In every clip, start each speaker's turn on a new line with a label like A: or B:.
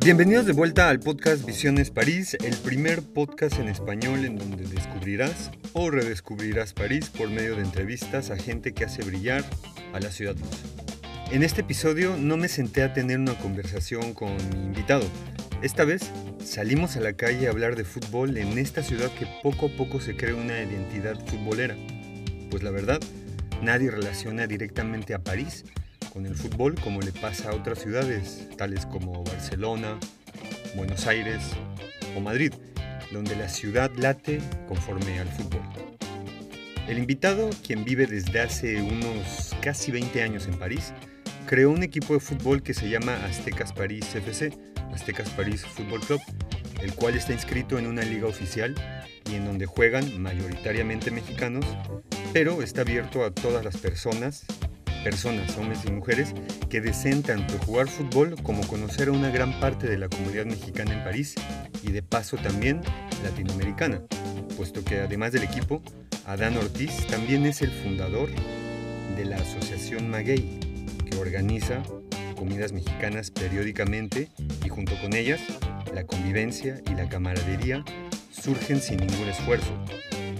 A: Bienvenidos de vuelta al podcast Visiones París, el primer podcast en español en donde descubrirás o redescubrirás París por medio de entrevistas a gente que hace brillar a la ciudad En este episodio no me senté a tener una conversación con mi invitado. Esta vez salimos a la calle a hablar de fútbol en esta ciudad que poco a poco se crea una identidad futbolera. Pues la verdad, nadie relaciona directamente a París con el fútbol como le pasa a otras ciudades, tales como Barcelona, Buenos Aires o Madrid, donde la ciudad late conforme al fútbol. El invitado, quien vive desde hace unos casi 20 años en París, creó un equipo de fútbol que se llama Aztecas París FC, Aztecas París Fútbol Club, el cual está inscrito en una liga oficial y en donde juegan mayoritariamente mexicanos, pero está abierto a todas las personas personas, hombres y mujeres, que desean tanto jugar fútbol como conocer a una gran parte de la comunidad mexicana en París y de paso también latinoamericana, puesto que además del equipo, Adán Ortiz también es el fundador de la Asociación Maguey, que organiza comidas mexicanas periódicamente y junto con ellas la convivencia y la camaradería surgen sin ningún esfuerzo,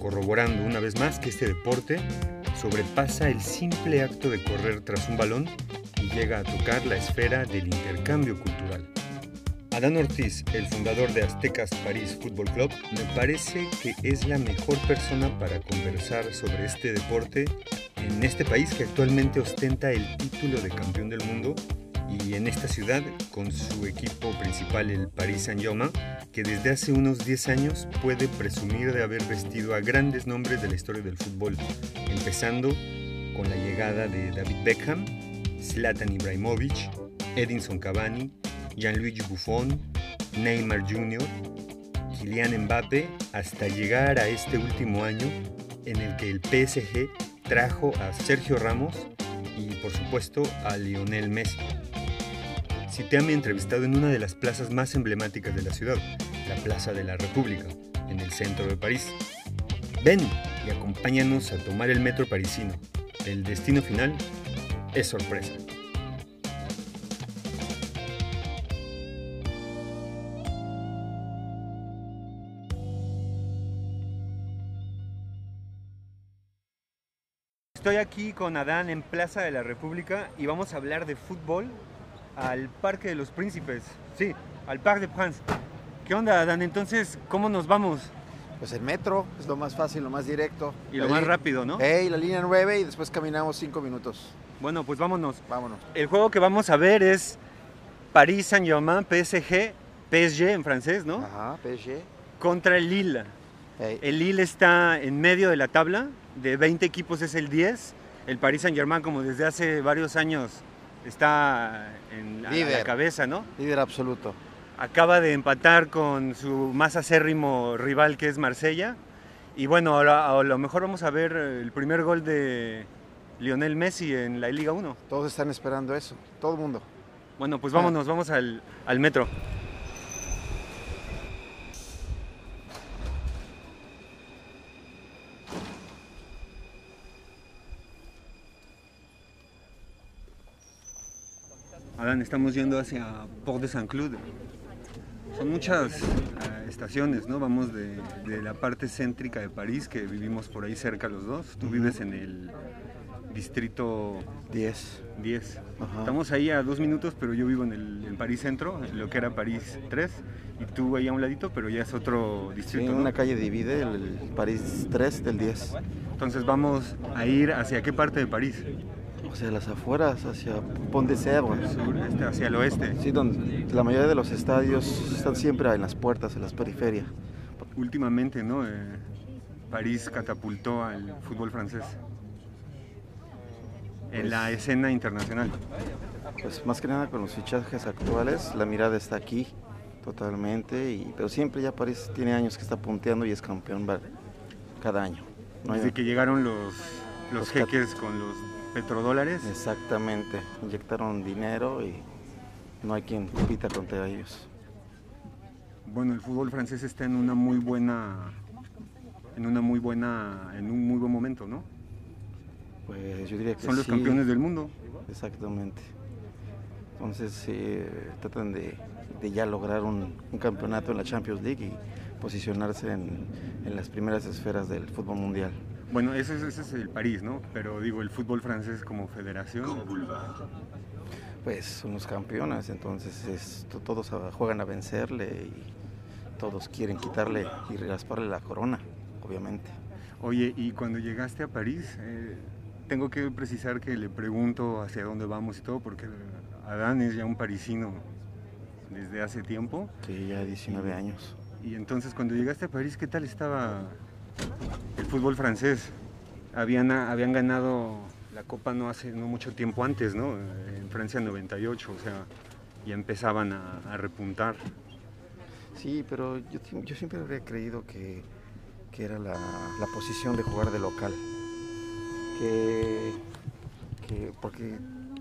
A: corroborando una vez más que este deporte sobrepasa el simple acto de correr tras un balón y llega a tocar la esfera del intercambio cultural. Adán Ortiz, el fundador de Aztecas París Fútbol Club, me parece que es la mejor persona para conversar sobre este deporte en este país que actualmente ostenta el título de campeón del mundo y en esta ciudad con su equipo principal el Paris Saint-Germain, que desde hace unos 10 años puede presumir de haber vestido a grandes nombres de la historia del fútbol, empezando con la llegada de David Beckham, Zlatan Ibrahimovic, Edinson Cavani, Gianluigi Buffon, Neymar Jr., Kylian Mbappe, hasta llegar a este último año en el que el PSG trajo a Sergio Ramos y por supuesto a Lionel Messi cité a mi entrevistado en una de las plazas más emblemáticas de la ciudad, la Plaza de la República, en el centro de París. Ven y acompáñanos a tomar el metro parisino. El destino final es sorpresa. Estoy aquí con Adán en Plaza de la República y vamos a hablar de fútbol al Parque de los Príncipes. Sí, al Parc de France. ¿Qué onda, Dan? Entonces, ¿cómo nos vamos?
B: Pues el metro es lo más fácil, lo más directo.
A: Y lo más rápido, ¿no?
B: Ey, la línea 9 y después caminamos 5 minutos.
A: Bueno, pues vámonos.
B: Vámonos.
A: El juego que vamos a ver es París Saint-Germain, PSG, PSG en francés, ¿no?
B: Ajá, PSG.
A: Contra el Lille. El Lille está en medio de la tabla, de 20 equipos es el 10. El París Saint-Germain, como desde hace varios años, está en la, cabeza, ¿no?
B: Líder absoluto.
A: Acaba de empatar con su más acérrimo rival que es Marsella. Y bueno, a lo, mejor vamos a ver el primer gol de Lionel Messi en la Liga 1.
B: Todos están esperando eso, todo el mundo.
A: Bueno, pues vámonos, vamos al, al metro. Adán, estamos yendo hacia Port de Saint-Cloud. Son muchas eh, estaciones, ¿no? Vamos de, la parte céntrica de París, que vivimos por ahí cerca los dos. Tú vives en el distrito
B: 10.
A: 10. Estamos ahí a dos minutos, pero yo vivo en el París Centro, en lo que era París 3, y tú ahí a un ladito, pero ya es otro distrito.
B: Sí, una calle divide el París 3 del 10.
A: Entonces vamos a ir hacia qué parte de París?
B: Hacia las afueras, hacia Pont de Cerro.
A: Este, hacia el oeste.
B: Sí, donde la mayoría de los estadios están siempre en las puertas, en las periferias.
A: Últimamente, ¿no? Eh, París catapultó al fútbol francés en pues la escena internacional.
B: Pues más que nada con los fichajes actuales, la mirada está aquí totalmente, y, pero siempre ya París tiene años que está punteando y es campeón cada año.
A: Desde que llegaron los, los jeques con los petrodólares.
B: Exactamente, inyectaron dinero y no hay quien compita contra ellos.
A: Bueno, el fútbol francés está en una muy buena en una muy buena, en un muy buen momento, ¿no?
B: Pues yo diría que
A: Son los campeones del mundo.
B: Exactamente. Entonces tratan de, ya lograr un, campeonato en la Champions League y posicionarse en, las primeras esferas del fútbol mundial.
A: Bueno, ese, ese, es el París, ¿no? Pero digo, el fútbol francés como federación.
B: Pues son los campeones, entonces todos juegan a vencerle y todos quieren quitarle y rasparle la corona, obviamente.
A: Oye, y cuando llegaste a París, eh, tengo que precisar que le pregunto hacia dónde vamos y todo, porque Adán es ya un parisino desde hace tiempo.
B: Sí, ya 19 años.
A: Y entonces cuando llegaste a París, ¿qué tal estaba el fútbol francés? Habían, habían ganado la Copa no hace no mucho tiempo antes, ¿no? En Francia 98, o sea, ya empezaban a repuntar.
B: Sí, pero yo, siempre habría creído que, era la, posición de jugar de local. Que, porque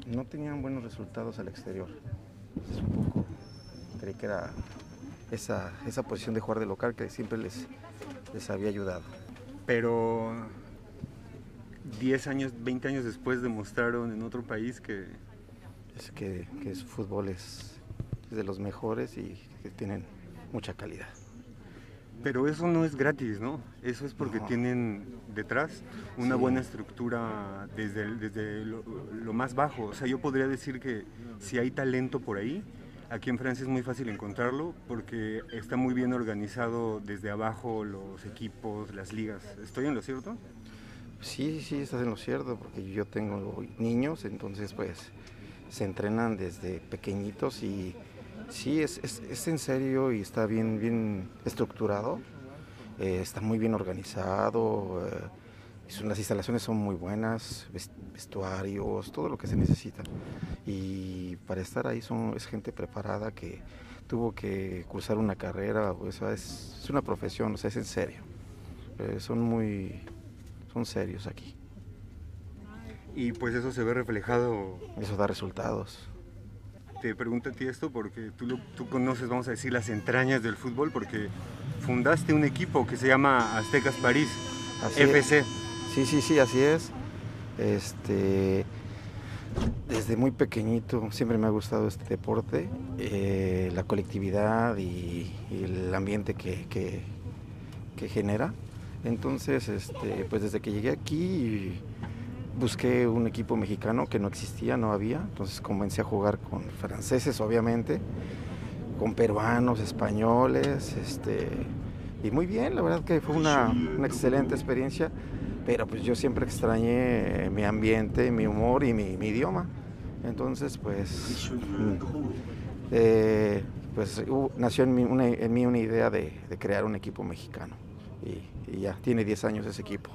B: no tenían buenos resultados al exterior. Entonces un poco creí que era esa, esa posición de jugar de local que siempre les, les había ayudado.
A: Pero 10 años, 20 años después demostraron en otro país que...
B: Es que, que su fútbol es de los mejores y que tienen mucha calidad.
A: Pero eso no es gratis, ¿no? Eso es porque tienen detrás una buena estructura desde, desde lo, más bajo. O sea, yo podría decir que si hay talento por ahí, aquí en Francia es muy fácil encontrarlo porque está muy bien organizado desde abajo los equipos, las ligas. ¿Estoy en lo cierto?
B: Sí, sí, estás en lo cierto porque yo tengo niños, entonces pues se entrenan desde pequeñitos y Sí, es, es, en serio y está bien, bien estructurado. Eh, está muy bien organizado. Eh, las instalaciones son muy buenas, vestuarios, todo lo que se necesita. Y para estar ahí son, es gente preparada que tuvo que cursar una carrera, o es, es, una profesión, o sea, es en serio. Eh, son muy, son serios aquí.
A: Y pues eso se ve reflejado.
B: Eso da resultados
A: te pregunto a ti esto porque tú, tú conoces, vamos a decir, las entrañas del fútbol porque fundaste un equipo que se llama Aztecas París, FC.
B: Sí, sí, sí, así es. Este, desde muy pequeñito siempre me ha gustado este deporte, eh, la colectividad y, el ambiente que, que, genera. Entonces, este, pues desde que llegué aquí busqué un equipo mexicano que no existía, no había, entonces comencé a jugar con franceses, obviamente, con peruanos, españoles, este, y muy bien, la verdad que fue una, excelente experiencia, pero pues yo siempre extrañé mi ambiente, mi humor y mi, idioma, entonces pues, eh, pues nació en mí una, idea de, crear un equipo mexicano y, y ya, tiene 10 años ese equipo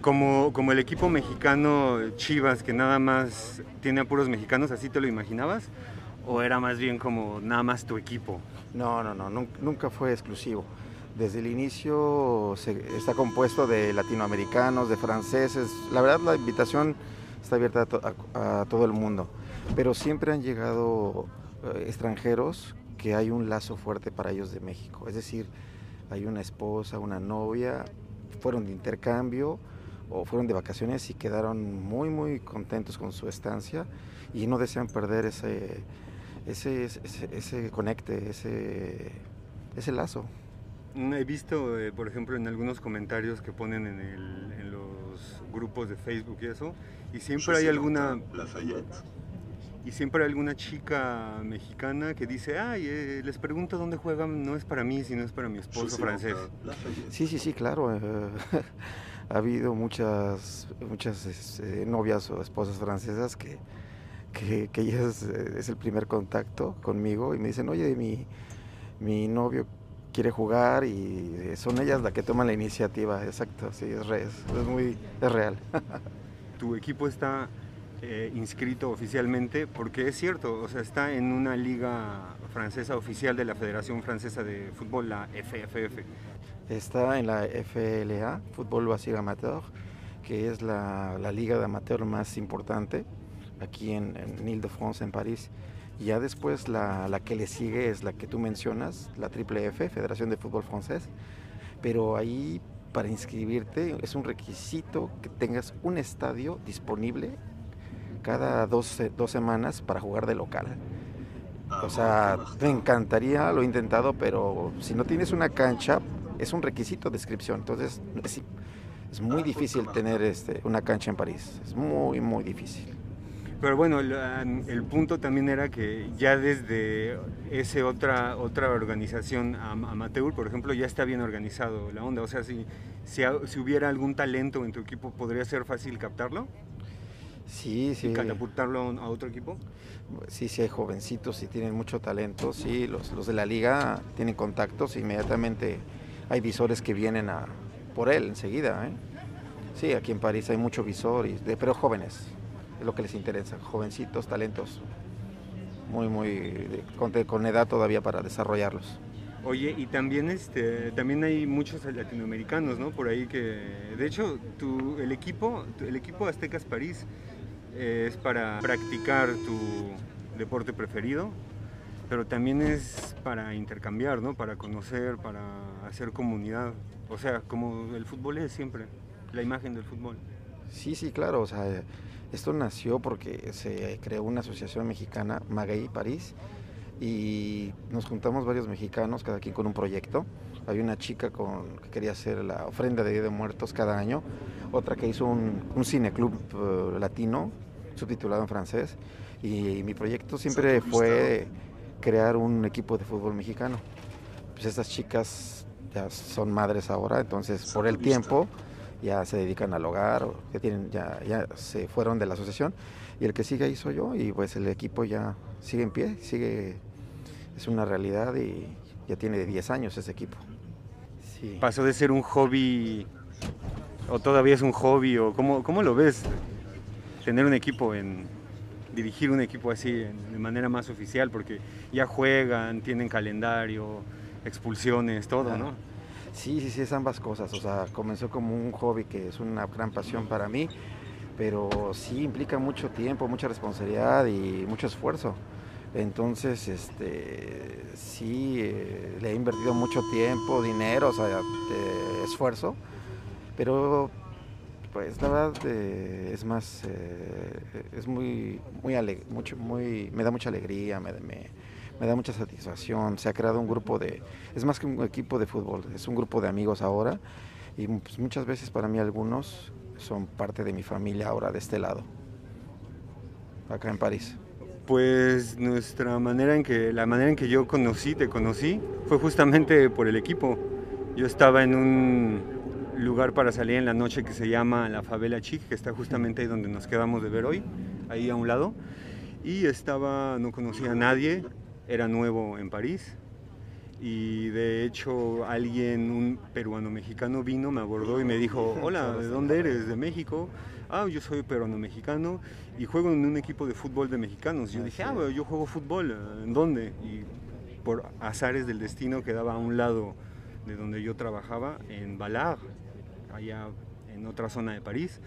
A: como, como el equipo mexicano Chivas, que nada más tiene a puros mexicanos, ¿así te lo imaginabas? ¿O era más bien como nada más tu equipo?
B: No, no, no, nunca fue exclusivo. Desde el inicio está compuesto de latinoamericanos, de franceses. La verdad la invitación está abierta a, todo el mundo. Pero siempre han llegado eh, extranjeros que hay un lazo fuerte para ellos de México. Es decir, hay una esposa, una novia, fueron de intercambio o fueron de vacaciones y quedaron muy muy contentos con su estancia y no desean perder ese, ese, ese, conecte, ese, ese lazo.
A: Mm, he visto, eh, por ejemplo, en algunos comentarios que ponen en, el, en los grupos de Facebook y eso, y siempre hay alguna... Y siempre hay alguna chica mexicana que dice, ay, eh, les pregunto dónde juegan, no es para mí, sino es para mi esposo francés.
B: Sí, sí, sí, claro. Eh, ha habido muchas, muchas este, novias o esposas francesas que, que, que ellas eh, es el primer contacto conmigo y me dicen, oye, mi, mi novio quiere jugar y eh, son ellas las que toman la iniciativa, exacto, sí, es, es, muy, es real.
A: tu equipo está eh, inscrito oficialmente porque es cierto, o sea, está en una liga francesa oficial de la Federación Francesa de Fútbol, la FFF.
B: Está en la FLA, Fútbol Básico Amateur, que es la, liga de amateur más importante aquí en, en Ile-de-France, en París. Y ya después la, que le sigue es la que tú mencionas, la Triple F, Federación de Fútbol Francés. Pero ahí para inscribirte es un requisito que tengas un estadio disponible cada dos, dos semanas para jugar de local. O sea, me encantaría, lo he intentado, pero si no tienes una cancha, es un requisito de inscripción. Entonces, es, es muy difícil tener este, una cancha en París. Es muy, muy difícil.
A: Pero bueno, el, punto también era que ya desde esa otra, otra organización amateur, por ejemplo, ya está bien organizado la onda. O sea, si, si, si hubiera algún talento en tu equipo, ¿podría ser fácil captarlo?
B: Sí, sí.
A: ¿Y catapultarlo a otro equipo?
B: Sí, sí, hay jovencitos y tienen mucho talento. Sí, los, los de la liga tienen contactos. Inmediatamente hay visores que vienen a, por él enseguida. ¿eh? Sí, aquí en París hay mucho visor, y, de, pero jóvenes es lo que les interesa, jovencitos, talentos, muy, muy, con, edad todavía para desarrollarlos.
A: Oye, y también este, también hay muchos latinoamericanos, ¿no? Por ahí que, de hecho, tu, el equipo, el equipo Aztecas París eh, es para practicar tu deporte preferido, pero también es para intercambiar, ¿no? Para conocer, para hacer comunidad. O sea, como el fútbol es siempre, la imagen del fútbol.
B: Sí, sí, claro. O sea, esto nació porque se creó una asociación mexicana, Maguey París, y nos juntamos varios mexicanos, cada quien con un proyecto. Hay una chica con, que quería hacer la ofrenda de Día de Muertos cada año, otra que hizo un, un cineclub uh, latino, subtitulado en francés, y, mi proyecto siempre fue crear un equipo de fútbol mexicano. Pues estas chicas ya son madres ahora, entonces por el tiempo ya se dedican al hogar, o que tienen, ya, ya se fueron de la asociación, y el que sigue ahí soy yo, y pues el equipo ya sigue en pie, sigue, es una realidad y ya tiene 10 años ese equipo.
A: Pasó de ser un hobby, o todavía es un hobby, o cómo, cómo lo ves, tener un equipo en, dirigir un equipo así de manera más oficial, porque ya juegan, tienen calendario, expulsiones, todo, ¿no?
B: Sí, sí, sí, es ambas cosas. O sea, comenzó como un hobby que es una gran pasión para mí, pero sí implica mucho tiempo, mucha responsabilidad y mucho esfuerzo. Entonces, este, sí, eh, le he invertido mucho tiempo, dinero, o sea, esfuerzo, pero pues la verdad eh, es más, eh, es muy, muy, mucho, muy, me da mucha alegría, me me da mucha satisfacción. Se ha creado un grupo de, es más que un equipo de fútbol, es un grupo de amigos ahora y pues, muchas veces para mí algunos son parte de mi familia ahora de este lado, acá en París.
A: Pues nuestra manera en que, la manera en que yo conocí, te conocí, fue justamente por el equipo. Yo estaba en un lugar para salir en la noche que se llama la Favela Chic, que está justamente ahí donde nos quedamos de ver hoy, ahí a un lado. Y estaba, no conocía a nadie, era nuevo en París y de hecho alguien, un peruano mexicano vino, me abordó y me dijo, hola, ¿de dónde eres? ¿De México? Ah, yo soy peruano mexicano y juego en un equipo de fútbol de mexicanos. Yo dije, ah, yo juego fútbol, ¿en dónde? Y por azares del destino quedaba a un lado de donde yo trabajaba, en Ballard, allá en otra zona de París.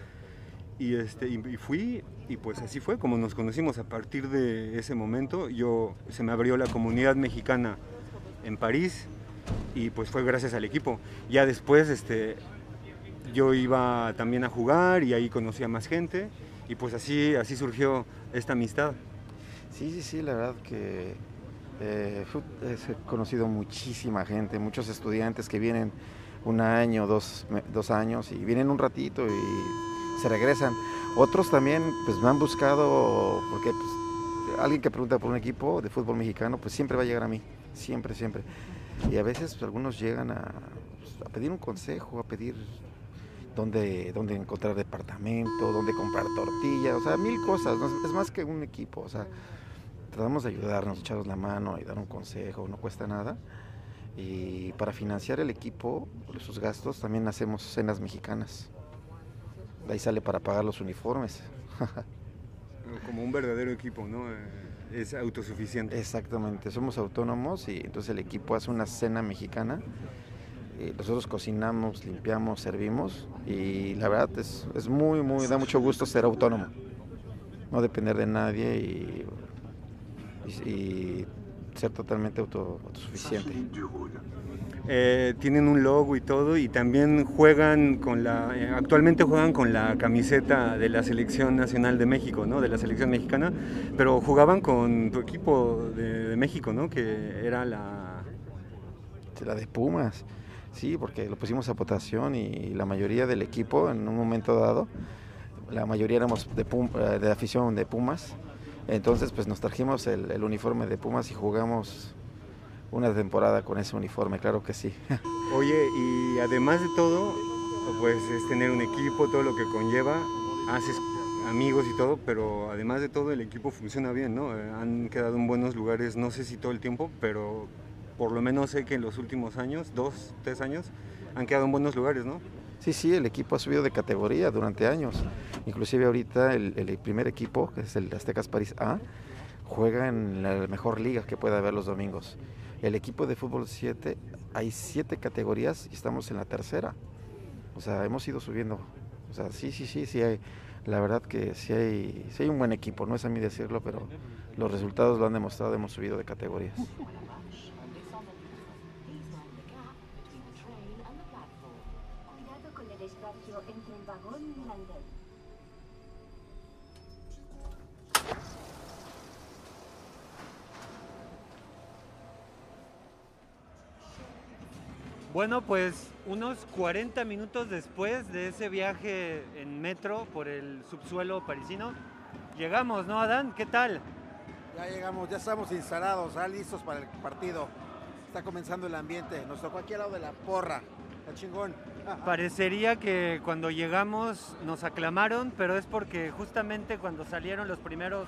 A: Y, este, y fui y pues así fue como nos conocimos. A partir de ese momento yo se me abrió la comunidad mexicana en París y pues fue gracias al equipo. Ya después este, yo iba también a jugar y ahí conocí a más gente y pues así, así surgió esta amistad.
B: Sí, sí, sí, la verdad que eh, he conocido muchísima gente, muchos estudiantes que vienen un año, dos, dos años y vienen un ratito y se regresan. Otros también pues me han buscado, porque pues, alguien que pregunta por un equipo de fútbol mexicano, pues siempre va a llegar a mí, siempre, siempre. Y a veces pues, algunos llegan a, pues, a, pedir un consejo, a pedir dónde, dónde encontrar departamento, dónde comprar tortillas, o sea, mil cosas, es más que un equipo, o sea, tratamos de ayudarnos, echarnos la mano y dar un consejo, no cuesta nada. Y para financiar el equipo, sus gastos, también hacemos cenas mexicanas ahí sale para pagar los uniformes.
A: Como un verdadero equipo, ¿no? Eh, es autosuficiente.
B: Exactamente, somos autónomos y entonces el equipo hace una cena mexicana. Y nosotros cocinamos, limpiamos, servimos y la verdad es, es, muy, muy, da mucho gusto ser autónomo, no depender de nadie y, y, ser totalmente autosuficiente.
C: Eh, tienen un logo y todo y también juegan con la, eh, actualmente juegan con la camiseta de la selección nacional de México, ¿no? De la selección mexicana, pero jugaban con tu equipo de, México, ¿no? Que era la...
D: La de Pumas, sí, porque lo pusimos a votación y la mayoría del equipo en un momento dado, la mayoría éramos de, eh, de afición de Pumas, entonces pues nos trajimos el uniforme de Pumas y jugamos una temporada con ese uniforme, claro que sí.
C: Oye, y además de todo, pues es tener un equipo, todo lo que conlleva, haces amigos y todo, pero además de todo el equipo funciona bien, ¿no? Eh, han quedado en buenos lugares, no sé si todo el tiempo, pero por lo menos sé que en los últimos años, dos, tres años, han quedado en buenos lugares, ¿no?
D: Sí, sí, el equipo ha subido de categoría durante años. Inclusive ahorita el, el primer equipo, que es el Aztecas París A, juega en la mejor liga que pueda haber los domingos. El equipo de fútbol 7, hay siete categorías y estamos en la tercera. O sea, hemos ido subiendo. O sea, sí, sí, sí, sí hay. La verdad que sí hay, sí hay un buen equipo, no es a mí decirlo, pero los resultados lo han demostrado, hemos subido de categorías.
C: Bueno, pues unos 40 minutos después de ese viaje en metro por el subsuelo parisino, llegamos, ¿no, Adán? ¿Qué tal?
B: Ya llegamos, ya estamos instalados, ya listos para el partido. Está comenzando el ambiente. Nos tocó aquí al lado de la porra. Está chingón.
C: Parecería que cuando llegamos nos aclamaron, pero es porque justamente cuando salieron los primeros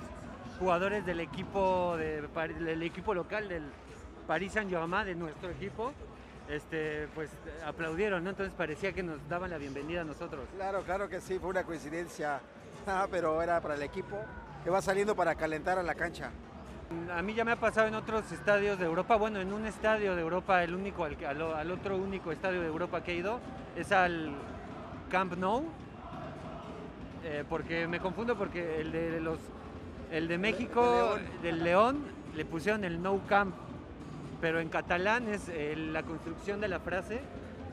C: jugadores del equipo, del equipo local del Paris Saint-Germain, de nuestro equipo, este, pues aplaudieron, ¿no? Entonces parecía que nos daban la bienvenida a nosotros.
B: Claro, claro que sí, fue una coincidencia, ah, pero era para el equipo que va saliendo para calentar a la cancha.
C: A mí ya me ha pasado en otros estadios de Europa, bueno, en un estadio de Europa, el único, al, al otro único estadio de Europa que he ido es al Camp Nou, eh, porque me confundo porque el de los, el de México, del León, le pusieron el No Camp pero en catalán es eh, la construcción de la frase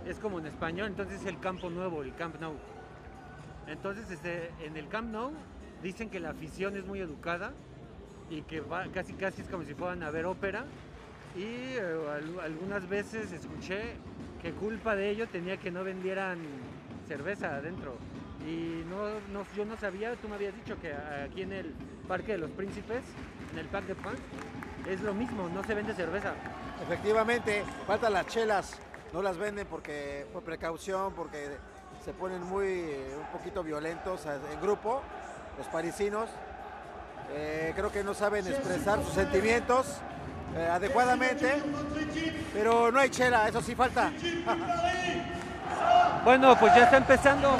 C: es como en español, entonces es el campo nuevo, el Camp Nou. Entonces este, en el Camp Nou dicen que la afición es muy educada y que casi casi es como si fueran a ver ópera y eh, algunas veces escuché que culpa de ello tenía que no vendieran cerveza adentro. Y no, yo no sabía, tú me habías dicho que aquí en el Parque de los Príncipes, en el Parque de Pan, es lo mismo, no se vende cerveza.
B: Efectivamente, faltan las chelas, no las venden porque por precaución, porque se ponen muy un poquito violentos en grupo, los parisinos. Eh, creo que no saben expresar sus sentimientos eh, adecuadamente, pero no hay chela, eso sí falta.
C: bueno, pues ya está empezando.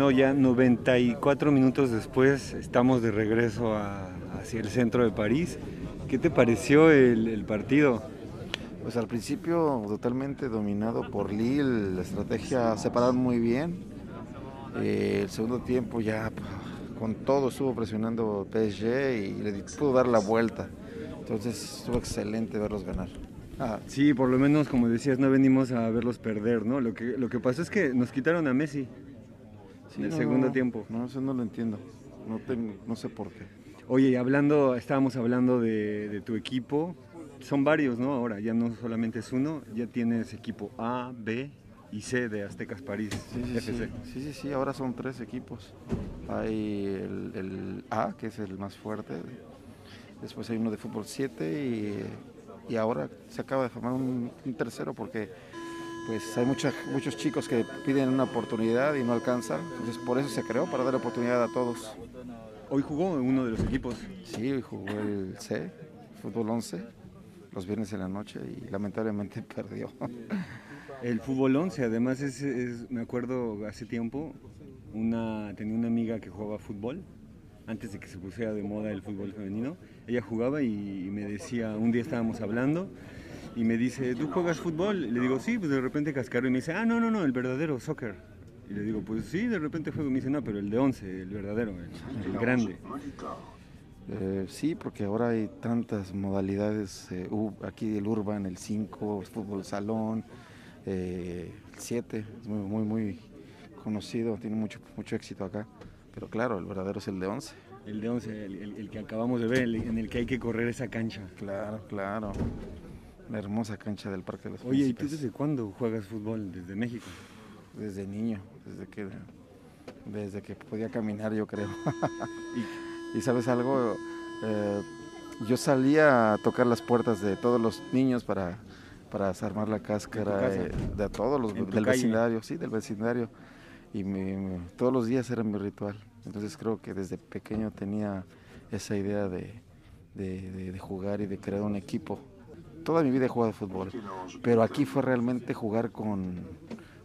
A: Bueno, ya 94 minutos después estamos de regreso hacia el centro de París. ¿Qué te pareció el, partido?
B: Pues al principio totalmente dominado por Lille, la estrategia se pararon muy bien. Eh, el segundo tiempo ya con todo estuvo presionando PSG y le pudo dar la vuelta. Entonces estuvo excelente verlos ganar.
A: Ah, sí, por lo menos como decías, no venimos a verlos perder, ¿no? Lo que, lo que pasó es que nos quitaron a Messi en el segundo tiempo.
B: No, eso no lo entiendo. No, tengo, no sé por qué.
A: Oye, hablando, estábamos hablando de, tu equipo. Son varios, ¿no? Ahora ya no solamente es uno, ya tienes equipo A, B y C de Aztecas París
B: sí, sí, FC. Sí. sí, sí, ahora son tres equipos. Hay el, A, que es el más fuerte. Después hay uno de fútbol 7 y, ahora se acaba de formar un, tercero porque pues hay muchos chicos que piden una oportunidad y no alcanzan. Entonces por eso se creó, para dar oportunidad a todos.
A: Hoy jugó uno de los equipos.
B: Sí, hoy jugó el C, fútbol 11, los viernes en la noche y lamentablemente perdió.
A: El fútbol 11, además es, me acuerdo hace tiempo, una, tenía una amiga que jugaba fútbol, antes de que se pusiera de moda el fútbol femenino. Ella jugaba y, me decía, un día estábamos hablando y me dice, ¿tú juegas fútbol? le digo, sí, pues de repente cascaro y me dice, ah, no, no, no, el verdadero soccer. Y le digo, pues sí, de repente juego. Y me dice, no, pero el de 11, el verdadero, el, grande.
B: Eh, sí, porque ahora hay tantas modalidades. Eh, aquí el Urban, el 5, fútbol salón, eh, el 7, es muy, muy, muy conocido, tiene mucho, mucho éxito acá. Pero claro, el verdadero es el de 11.
A: El de 11, el, que acabamos de ver, en el que hay que correr esa cancha.
B: Claro, claro. La hermosa cancha del Parque de los
A: Oye, ¿y tú desde cuándo juegas fútbol? ¿Desde México?
B: Desde niño desde que, desde que podía caminar, yo creo. y, sabes algo, eh, yo salía a tocar las puertas de todos los niños para, para desarmar la cáscara de, todos los del vecindario, sí, del vecindario. Y todos los días era mi ritual. Entonces creo que desde pequeño tenía esa idea de, de, de, jugar y de crear un equipo. Toda mi vida he jugado fútbol, pero aquí fue realmente jugar con,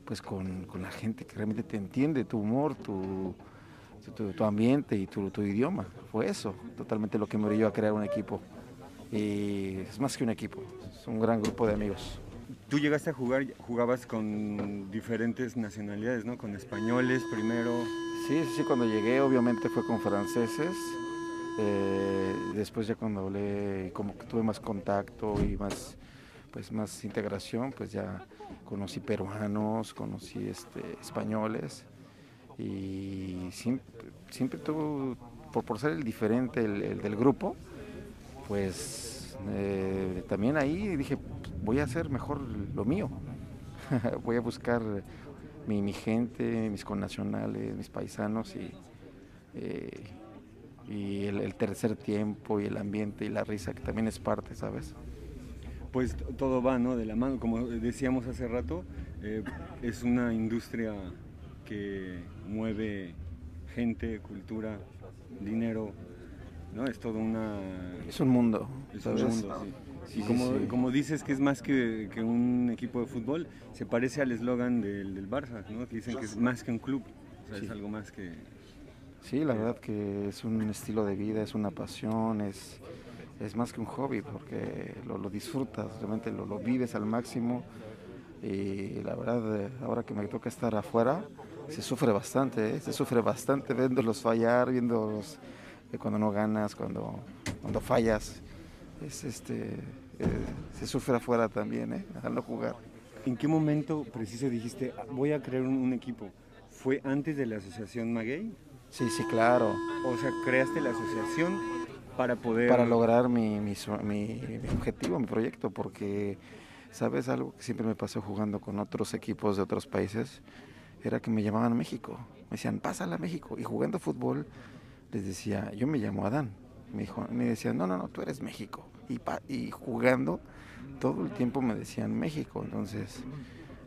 B: pues con, la gente que realmente te entiende, tu humor, tu, tu, ambiente y tu, idioma. Fue eso, totalmente lo que me orilló a crear un equipo. Y es más que un equipo, es un gran grupo de amigos.
A: Tú llegaste a jugar, jugabas con diferentes nacionalidades, ¿no? Con españoles primero.
B: Sí, sí, cuando llegué obviamente fue con franceses. Eh, después ya cuando hablé, como que tuve más contacto y más, pues más integración, pues ya conocí peruanos, conocí este, españoles y siempre, siempre tuvo, por, ser el diferente el, del grupo, pues eh, también ahí dije, voy a hacer mejor lo mío, voy a buscar mi, gente, mis connacionales, mis paisanos y, eh, y el, el tercer tiempo y el ambiente y la risa que también es parte, ¿sabes?
A: pues todo va ¿no? de la mano, como decíamos hace rato, eh, es una industria que mueve gente, cultura, dinero, ¿no? Es todo una...
B: Es un mundo.
A: Es un mundo, sí. y como, como, dices que es más que, que, un equipo de fútbol, se parece al eslogan del, del, Barça, ¿no? Que dicen que es más que un club, o sea, es algo más que...
B: Sí, la verdad que es un estilo de vida, es una pasión, es es más que un hobby porque lo, disfrutas, realmente lo, vives al máximo y la verdad eh, ahora que me toca estar afuera se sufre bastante, ¿eh? se sufre bastante viéndolos fallar, viéndolos eh, cuando no ganas, cuando, cuando fallas, es este, se sufre afuera también ¿eh? al no jugar.
A: ¿En qué momento preciso dijiste ah, voy a crear un, un equipo? ¿Fue antes de la asociación Maguey?
B: Sí, sí, claro.
A: O sea, creaste la asociación para poder...
B: Para lograr mi, mi, objetivo, mi proyecto, porque, ¿sabes? Algo que siempre me pasó jugando con otros equipos de otros países, era que me llamaban a México. Me decían, pásala a México. Y jugando fútbol, les decía, yo me llamo Adán. Me, dijo, me decían, no, no, no, tú eres México. Y, y jugando, todo el tiempo me decían México. Entonces,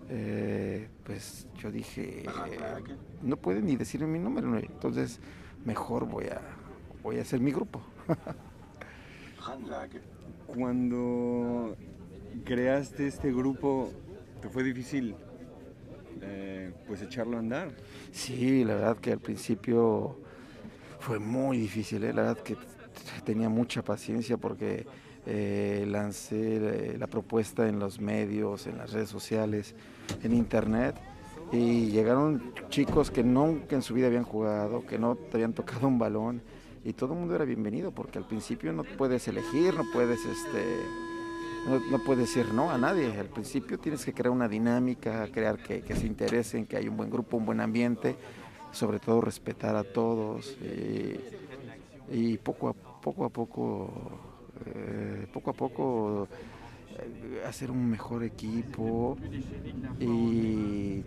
B: eh, pues yo dije, no pueden ni decirme mi número. Entonces, mejor voy a, voy a hacer mi grupo.
A: Cuando creaste este grupo, ¿te fue difícil eh, pues echarlo a andar.
B: Sí, la verdad que al principio fue muy difícil, ¿eh? la verdad que tenía mucha paciencia porque eh, lancé la propuesta en los medios, en las redes sociales, en internet y llegaron chicos que nunca en su vida habían jugado, que no te habían tocado un balón y todo el mundo era bienvenido porque al principio no puedes elegir, no puedes este no, puedes decir no a nadie. Al principio tienes que crear una dinámica, crear que, se interesen, que hay un buen grupo, un buen ambiente, sobre todo respetar a todos y, poco a poco a poco eh, poco a poco eh, hacer un mejor equipo y,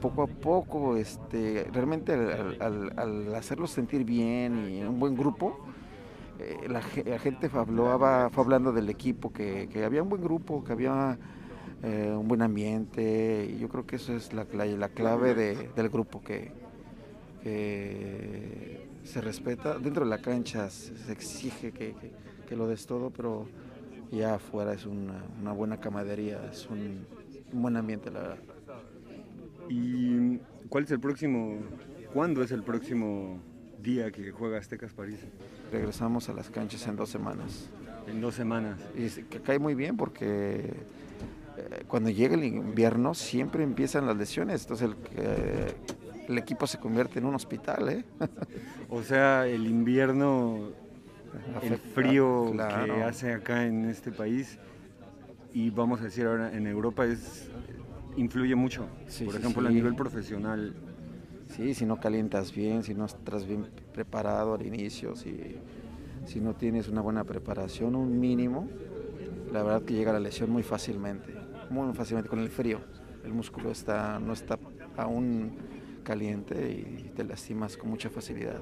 B: poco a poco este realmente al, hacerlos sentir bien y un buen grupo eh, la, gente hablaba, fue hablando del equipo que, había un buen grupo que había un buen ambiente y yo creo que eso es la, la, clave del grupo que, se respeta. Dentro de la cancha se, exige que, que lo des todo pero ya afuera es una, buena camadería, es un, buen ambiente, la verdad.
A: ¿Y cuál es el próximo, cuándo es el próximo día que juega Aztecas París?
B: Regresamos a las canchas en dos semanas.
A: En dos semanas.
B: Y que cae muy bien porque eh, cuando llega el invierno siempre empiezan las lesiones, entonces el, el equipo se convierte en un hospital. ¿eh?
A: o sea, el invierno el frío que hace acá en este país y vamos a decir ahora en Europa es influye mucho. Por ejemplo, a nivel profesional.
B: Sí, si no calientas bien, si no estás bien preparado al inicio, si, si no tienes una buena preparación, un mínimo, la verdad que llega la lesión muy fácilmente, muy fácilmente con el frío. El músculo está, no está aún caliente y te lastimas con mucha facilidad.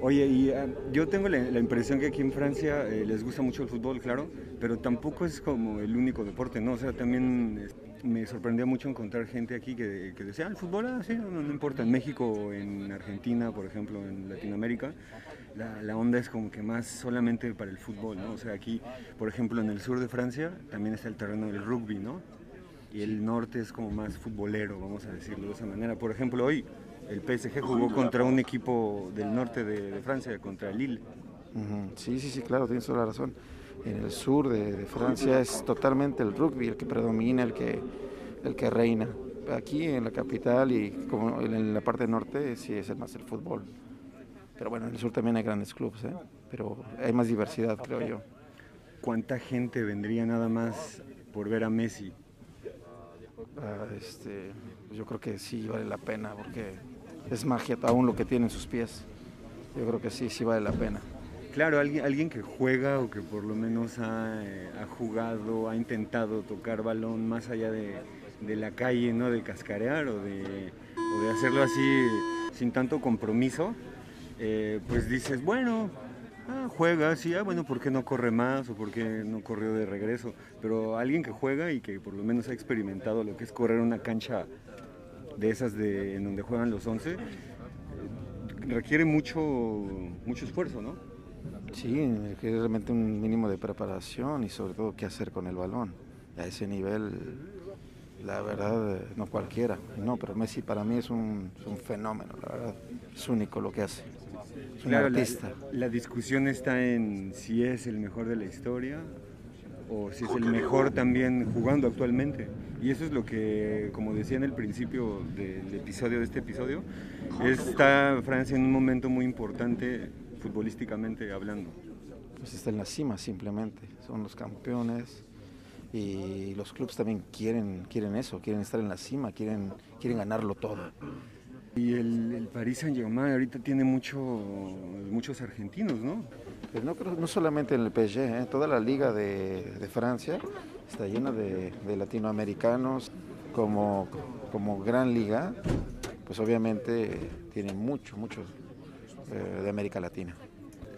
A: Oye, y ah, yo tengo la, impresión que aquí en Francia eh, les gusta mucho el fútbol, claro, pero tampoco es como el único deporte, ¿no? O sea, también me sorprendía mucho encontrar gente aquí que, decía, ah, el fútbol, ah, sí, no, importa. En México, en Argentina, por ejemplo, en Latinoamérica, la, la, onda es como que más solamente para el fútbol, ¿no? O sea, aquí, por ejemplo, en el sur de Francia también está el terreno del rugby, ¿no? Y el norte es como más futbolero, vamos a decirlo de esa manera. Por ejemplo, hoy el PSG jugó contra un equipo del norte de, Francia, contra Lille.
B: Sí, sí, sí, claro, tienes toda la razón. En el sur de, Francia es totalmente el rugby el que predomina, el que, el que reina. Aquí en la capital y como en la parte norte sí es más el fútbol. Pero bueno, en el sur también hay grandes clubes, ¿eh? pero hay más diversidad, creo yo.
A: ¿Cuánta gente vendría nada más por ver a Messi?
B: Ah, este, yo creo que sí vale la pena porque es magia aún lo que tiene en sus pies. Yo creo que sí, sí vale la pena.
A: Claro, alguien, alguien que juega o que por lo menos ha, eh, jugado, ha intentado tocar balón más allá de, la calle, ¿no? De cascarear o de, hacerlo así sin tanto compromiso, eh, pues dices, bueno, ah, juega, sí, ah, bueno, ¿por qué no corre más o por qué no corrió de regreso? Pero alguien que juega y que por lo menos ha experimentado lo que es correr una cancha de esas de, en donde juegan los 11, eh, requiere mucho, mucho esfuerzo, ¿no?
B: Sí, requiere realmente un mínimo de preparación y sobre todo qué hacer con el balón. A ese nivel, la verdad, no cualquiera. No, pero Messi para mí es un, fenómeno, la verdad. Es único lo que hace. Es un artista.
A: la discusión está en si es el mejor de la historia o si es el mejor también jugando actualmente. Y eso es lo que, como decía en el principio del episodio de este episodio, está Francia en un momento muy importante futbolísticamente hablando.
B: Pues está en la cima simplemente, son los campeones y los clubes también quieren, quieren eso, quieren estar en la cima, quieren, quieren ganarlo todo.
A: Y el, el Paris Saint Germain ahorita tiene mucho, muchos argentinos, ¿no?
B: Pues no, no solamente en el PSG, ¿eh? toda la liga de, Francia está llena de, latinoamericanos como, como gran liga, pues obviamente tiene mucho, mucho eh, de América Latina.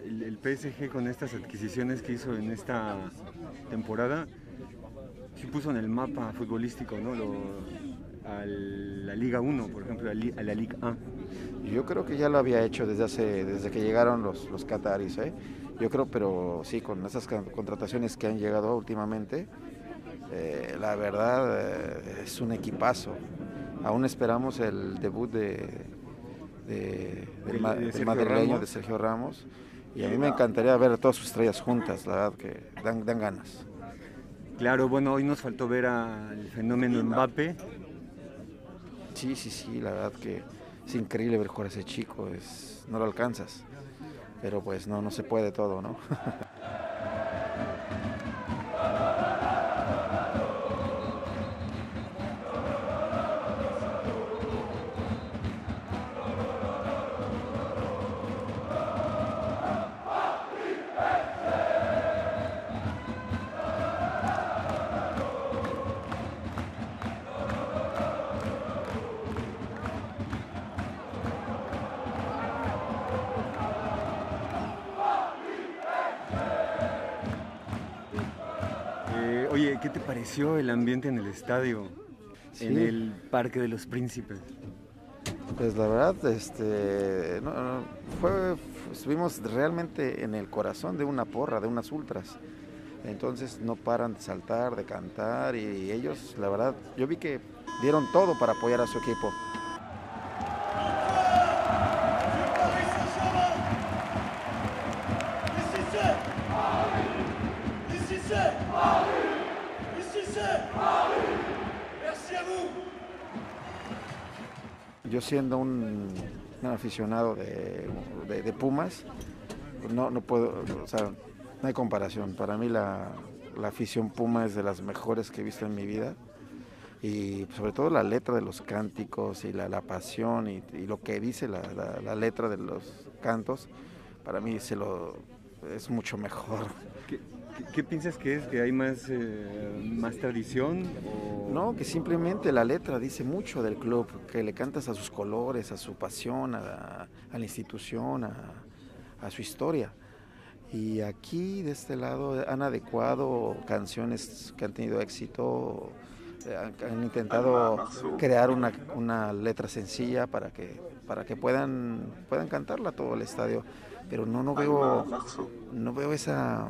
A: El, PSG con estas adquisiciones que hizo en esta temporada, sí puso en el mapa futbolístico, ¿no? a la Liga 1, por ejemplo, a la Liga A.
B: Yo creo que ya lo había hecho desde hace, desde que llegaron los, los Qataris, ¿eh? Yo creo, pero sí, con esas contrataciones que han llegado últimamente, eh, la verdad eh, es un equipazo. Aún esperamos el debut de, de, del,
A: De-
B: ma-
A: de
B: del
A: Sergio
B: madrileño
A: Ramos.
B: de Sergio Ramos. Y a mí me encantaría ver a todas sus estrellas juntas, la verdad que dan, dan ganas.
A: Claro, bueno, hoy nos faltó ver al fenómeno Mbappe.
B: Sí, sí, sí, la verdad que es increíble ver jugar a ese chico, es, no lo alcanzas. Pero pues no, no se puede todo, ¿no?
A: ¿qué te pareció el ambiente en el estadio? En el Parque de los Príncipes.
B: Pues la verdad, este, no, no, fue, estuvimos realmente en el corazón de una porra, de unas ultras. Entonces no paran de saltar, de cantar y ellos, la verdad, yo vi que dieron todo para apoyar a su equipo. Siendo un, aficionado de, de- Pumas, no, no puedo, o sea, no hay comparación. Para mí la, la afición Puma es de las mejores que he visto en mi vida. Y sobre todo la letra de los cánticos y la, la pasión y, lo que dice la, la- letra de los cantos, para mí se lo, es mucho mejor.
A: ¿Qué, qué- piensas que es? ¿Que hay más, eh, más tradición? O...
B: No, que simplemente la letra dice mucho del club, que le cantas a sus colores, a su pasión, a la, institución, a, a su historia. Y aquí, de este lado, han adecuado canciones que han tenido éxito, eh, han, han intentado crear una, una letra sencilla para que, para que puedan, puedan cantarla todo el estadio. Pero no, no veo, no veo esa,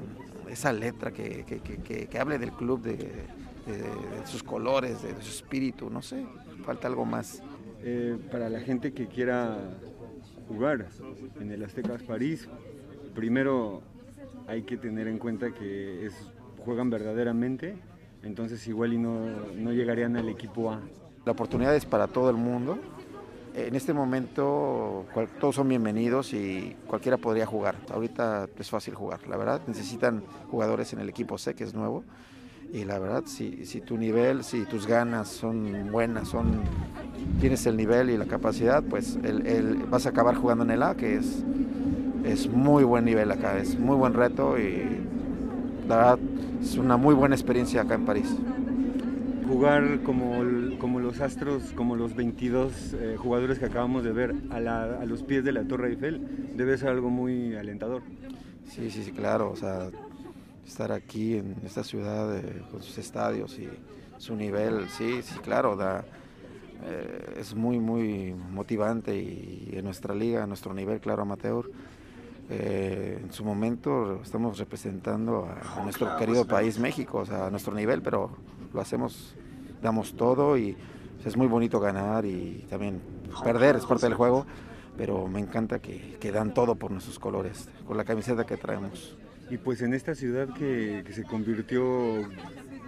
B: esa letra que, que- que- que- hable del club, de, de- de sus colores, de, de su espíritu, no sé, falta algo más.
A: Eh, para la gente que quiera jugar en el Aztecas París, primero hay que tener en cuenta que es, juegan verdaderamente, entonces igual y no, no llegarían al equipo A.
B: La oportunidad es para todo el mundo. En este momento todos son bienvenidos y cualquiera podría jugar. Ahorita es fácil jugar, la verdad. Necesitan jugadores en el equipo C, que es nuevo. Y la verdad, si, tu nivel, si tus ganas son buenas, son, tienes el nivel y la capacidad, pues vas a acabar jugando en el A, que es, es muy buen nivel acá, es muy buen reto y la verdad es una muy buena experiencia acá en París.
A: Jugar como, como los Astros, como los 22 eh, jugadores que acabamos de ver a, la- a los pies de la Torre Eiffel, debe ser algo muy alentador.
B: Sí, sí, sí, claro. O sea, estar aquí en esta ciudad eh, con sus estadios y su nivel, sí, sí, claro, da, eh, es muy, muy motivante y en nuestra liga, a nuestro nivel, claro, amateur, en su momento estamos representando a, a nuestro querido país México, o sea, a nuestro nivel, pero lo hacemos, damos todo y es muy bonito ganar y también perder es parte del juego, pero me encanta que, que dan todo por nuestros colores, con la camiseta que traemos.
A: Y pues en esta ciudad que, que se convirtió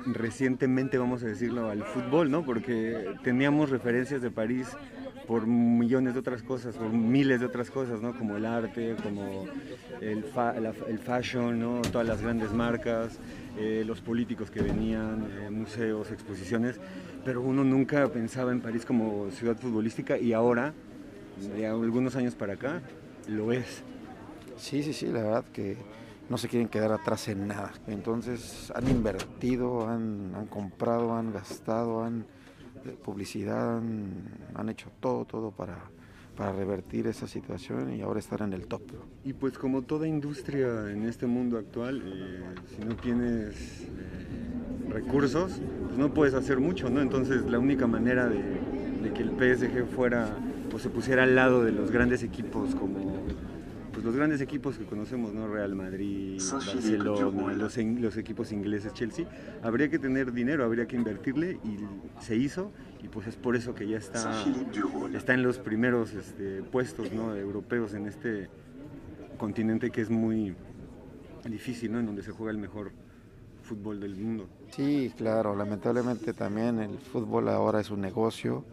A: recientemente, vamos a decirlo, al fútbol, ¿no? Porque teníamos referencias de París por millones de otras cosas, por miles de otras cosas, ¿no? Como el arte, como el, el fashion, ¿no? Todas las grandes marcas, eh, los políticos que venían, eh, museos, exposiciones, pero uno nunca pensaba en París como ciudad futbolística y ahora, de algunos años para acá, lo es.
B: Sí, sí, sí, la verdad que no se quieren quedar atrás en nada. Entonces han invertido, han, han comprado, han gastado, han eh, publicidad, han, han hecho todo, todo para, para revertir esa situación y ahora estar en el top.
A: Y pues como toda industria en este mundo actual, eh, si no tienes eh, recursos, pues no puedes hacer mucho, ¿no? Entonces la única manera de, que el PSG fuera, pues se pusiera al lado de los grandes equipos como, pues los grandes equipos que conocemos, ¿no? Real Madrid, Barcelona, los, los equipos ingleses, Chelsea, habría que tener dinero, habría que invertirle y se hizo y pues es por eso que ya está, está en los primeros este, puestos ¿no? europeos en este continente que es muy difícil, ¿no? En donde se juega el mejor fútbol del mundo.
B: Sí, claro, lamentablemente también el fútbol ahora es un negocio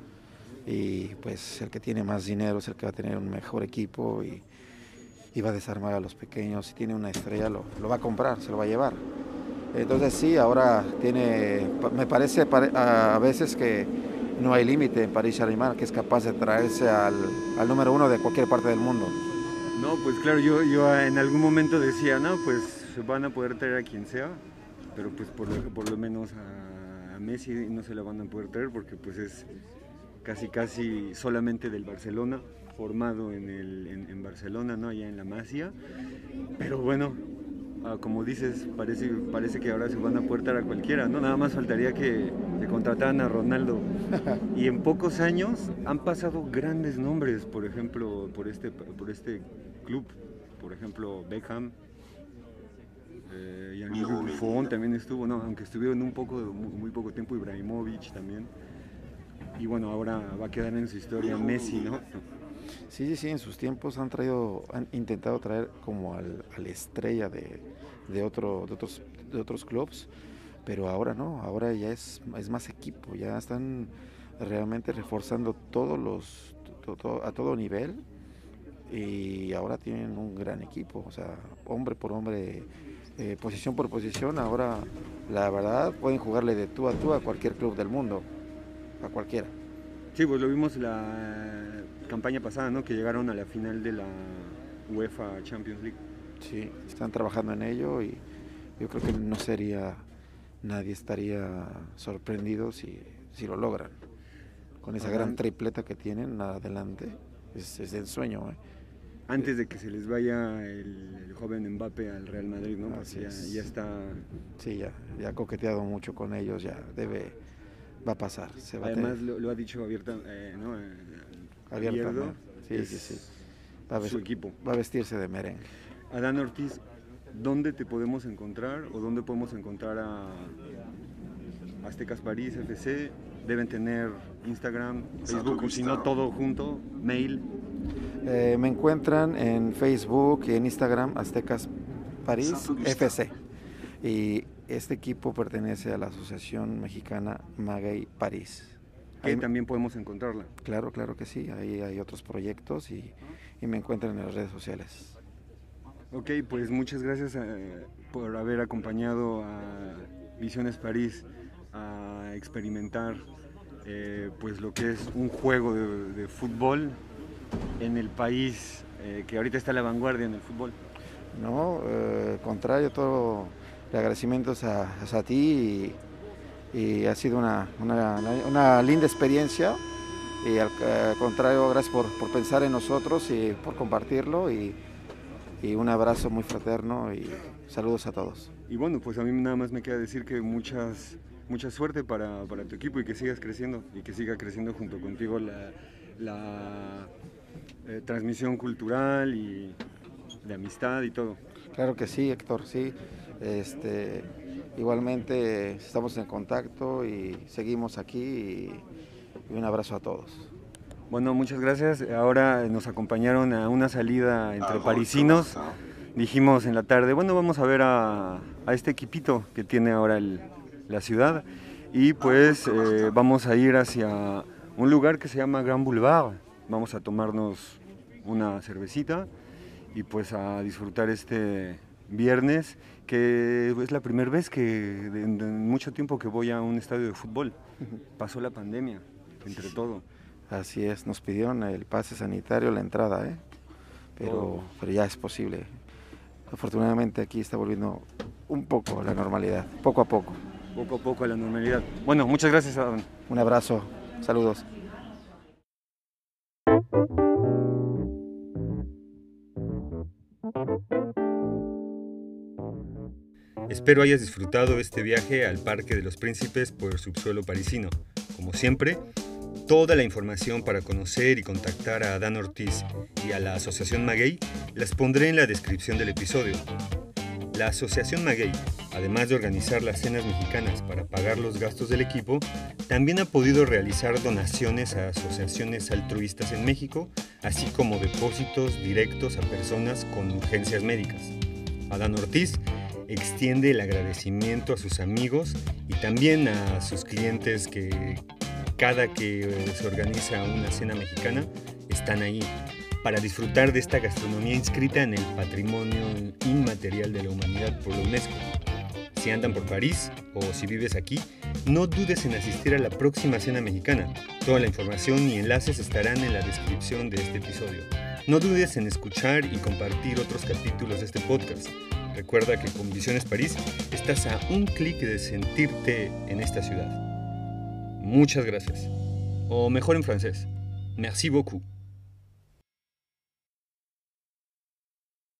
B: y pues el que tiene más dinero es el que va a tener un mejor equipo y, va a desarmar a los pequeños. Si tiene una estrella lo, va a comprar, se lo va a llevar. Entonces sí, ahora tiene, me parece a veces que no hay límite en París Saint-Germain que es capaz de traerse al, al, número uno de cualquier parte del mundo.
A: No, pues claro, yo, yo en algún momento decía, no, pues se van a poder traer a quien sea, pero pues por lo, menos a Messi no se la van a poder traer porque pues es casi casi solamente del Barcelona, formado en, el, en, Barcelona, ¿no? allá en la Masia. Pero bueno, ah, como dices, parece, parece que ahora se van a puertar a cualquiera, ¿no? Nada más faltaría que, que contrataran a Ronaldo. y en pocos años han pasado grandes nombres, por ejemplo, por este, por este club. Por ejemplo, Beckham, eh, y Buffon también estuvo, no, aunque estuvieron un poco, muy, muy poco tiempo, Ibrahimovic también y bueno, ahora va a quedar en su historia Messi, ¿no?
B: Sí, sí, sí, en sus tiempos han traído, han intentado traer como al, a la estrella de, de, otro, de, otros, de otros clubs, pero ahora no, ahora ya es, es más equipo, ya están realmente reforzando todos los, a todo nivel y ahora tienen un gran equipo, o sea, hombre por hombre, eh, posición por posición, ahora la verdad pueden jugarle de tú a tú a cualquier club del mundo a cualquiera.
A: Sí, pues lo vimos la campaña pasada, ¿no? Que llegaron a la final de la UEFA Champions League.
B: Sí, están trabajando en ello y yo creo que no sería, nadie estaría sorprendido si, si lo logran. Con esa gran tripleta que tienen adelante, es, es el sueño. ¿eh?
A: Antes de que se les vaya el, joven Mbappe al Real Madrid, ¿no? ya, ya, está...
B: Sí, ya, ya ha coqueteado mucho con ellos, ya debe va a pasar. Se va
A: Además lo, ha dicho abierta, eh, ¿no? Eh, abierto,
B: Sí, sí, sí. Va a,
A: su equipo.
B: va a vestirse de merengue.
A: Adán Ortiz, ¿dónde te podemos encontrar o dónde podemos encontrar a Aztecas París FC? Deben tener Instagram, Facebook, o si no todo junto, mail.
B: Eh, me encuentran en Facebook y en Instagram Aztecas París FC. Y este equipo pertenece a la Asociación Mexicana Magay París.
A: Ahí también podemos encontrarla.
B: Claro, claro que sí. Ahí hay otros proyectos y, me encuentran en las redes sociales.
A: Ok, pues muchas gracias eh, por haber acompañado a Visiones París a experimentar eh, pues lo que es un juego de, fútbol en el país eh, que ahorita está a la vanguardia en el fútbol.
B: No, contrario, todo agradecimientos a, a ti y, ha sido una, una, linda experiencia. Y al, contrario, gracias por, por, pensar en nosotros y por compartirlo. Y, y, un abrazo muy fraterno y saludos a todos.
A: Y bueno, pues a mí nada más me queda decir que muchas, mucha suerte para, para tu equipo y que sigas creciendo y que siga creciendo junto contigo la, la eh, transmisión cultural y de amistad y todo.
B: Claro que sí, Héctor, sí. Este, igualmente estamos en contacto y seguimos aquí y, un abrazo a todos.
A: Bueno, muchas gracias. Ahora nos acompañaron a una salida entre parisinos. Dijimos en la tarde, bueno, vamos a ver a, este equipito que tiene ahora la ciudad y pues eh, vamos a ir hacia un lugar que se llama Grand Boulevard. Vamos a tomarnos una cervecita y pues a disfrutar este viernes que es la primera vez que en, mucho tiempo que voy a un estadio de fútbol. Pasó la pandemia, entre todo.
B: Así es, nos pidieron el pase sanitario, la entrada, ¿eh? pero, oh. pero ya es posible. Afortunadamente aquí está volviendo un poco a la normalidad, poco a poco.
A: Poco a poco a la normalidad. Bueno, muchas gracias, Adán.
B: Un abrazo, saludos.
A: Espero hayas disfrutado este viaje al Parque de los Príncipes por el subsuelo parisino. Como siempre, Toda la información para conocer y contactar a Adán Ortiz y a la Asociación Maguey las pondré en la descripción del episodio. La Asociación Maguey, además de organizar las cenas mexicanas para pagar los gastos del equipo, también ha podido realizar donaciones a asociaciones altruistas en México, así como depósitos directos a personas con urgencias médicas. Adán Ortiz extiende el agradecimiento a sus amigos y también a sus clientes que cada que se organiza una cena mexicana están ahí para disfrutar de esta gastronomía inscrita en el patrimonio inmaterial de la humanidad por la UNESCO. Si andan por París o si vives aquí, no dudes en asistir a la próxima cena mexicana. Toda la información y enlaces estarán en la descripción de este episodio. No dudes en escuchar y compartir otros capítulos de este podcast. Recuerda que con Visiones París estás a un clic de sentirte en esta ciudad. Muchas gracias. O mejor en francés. Merci beaucoup.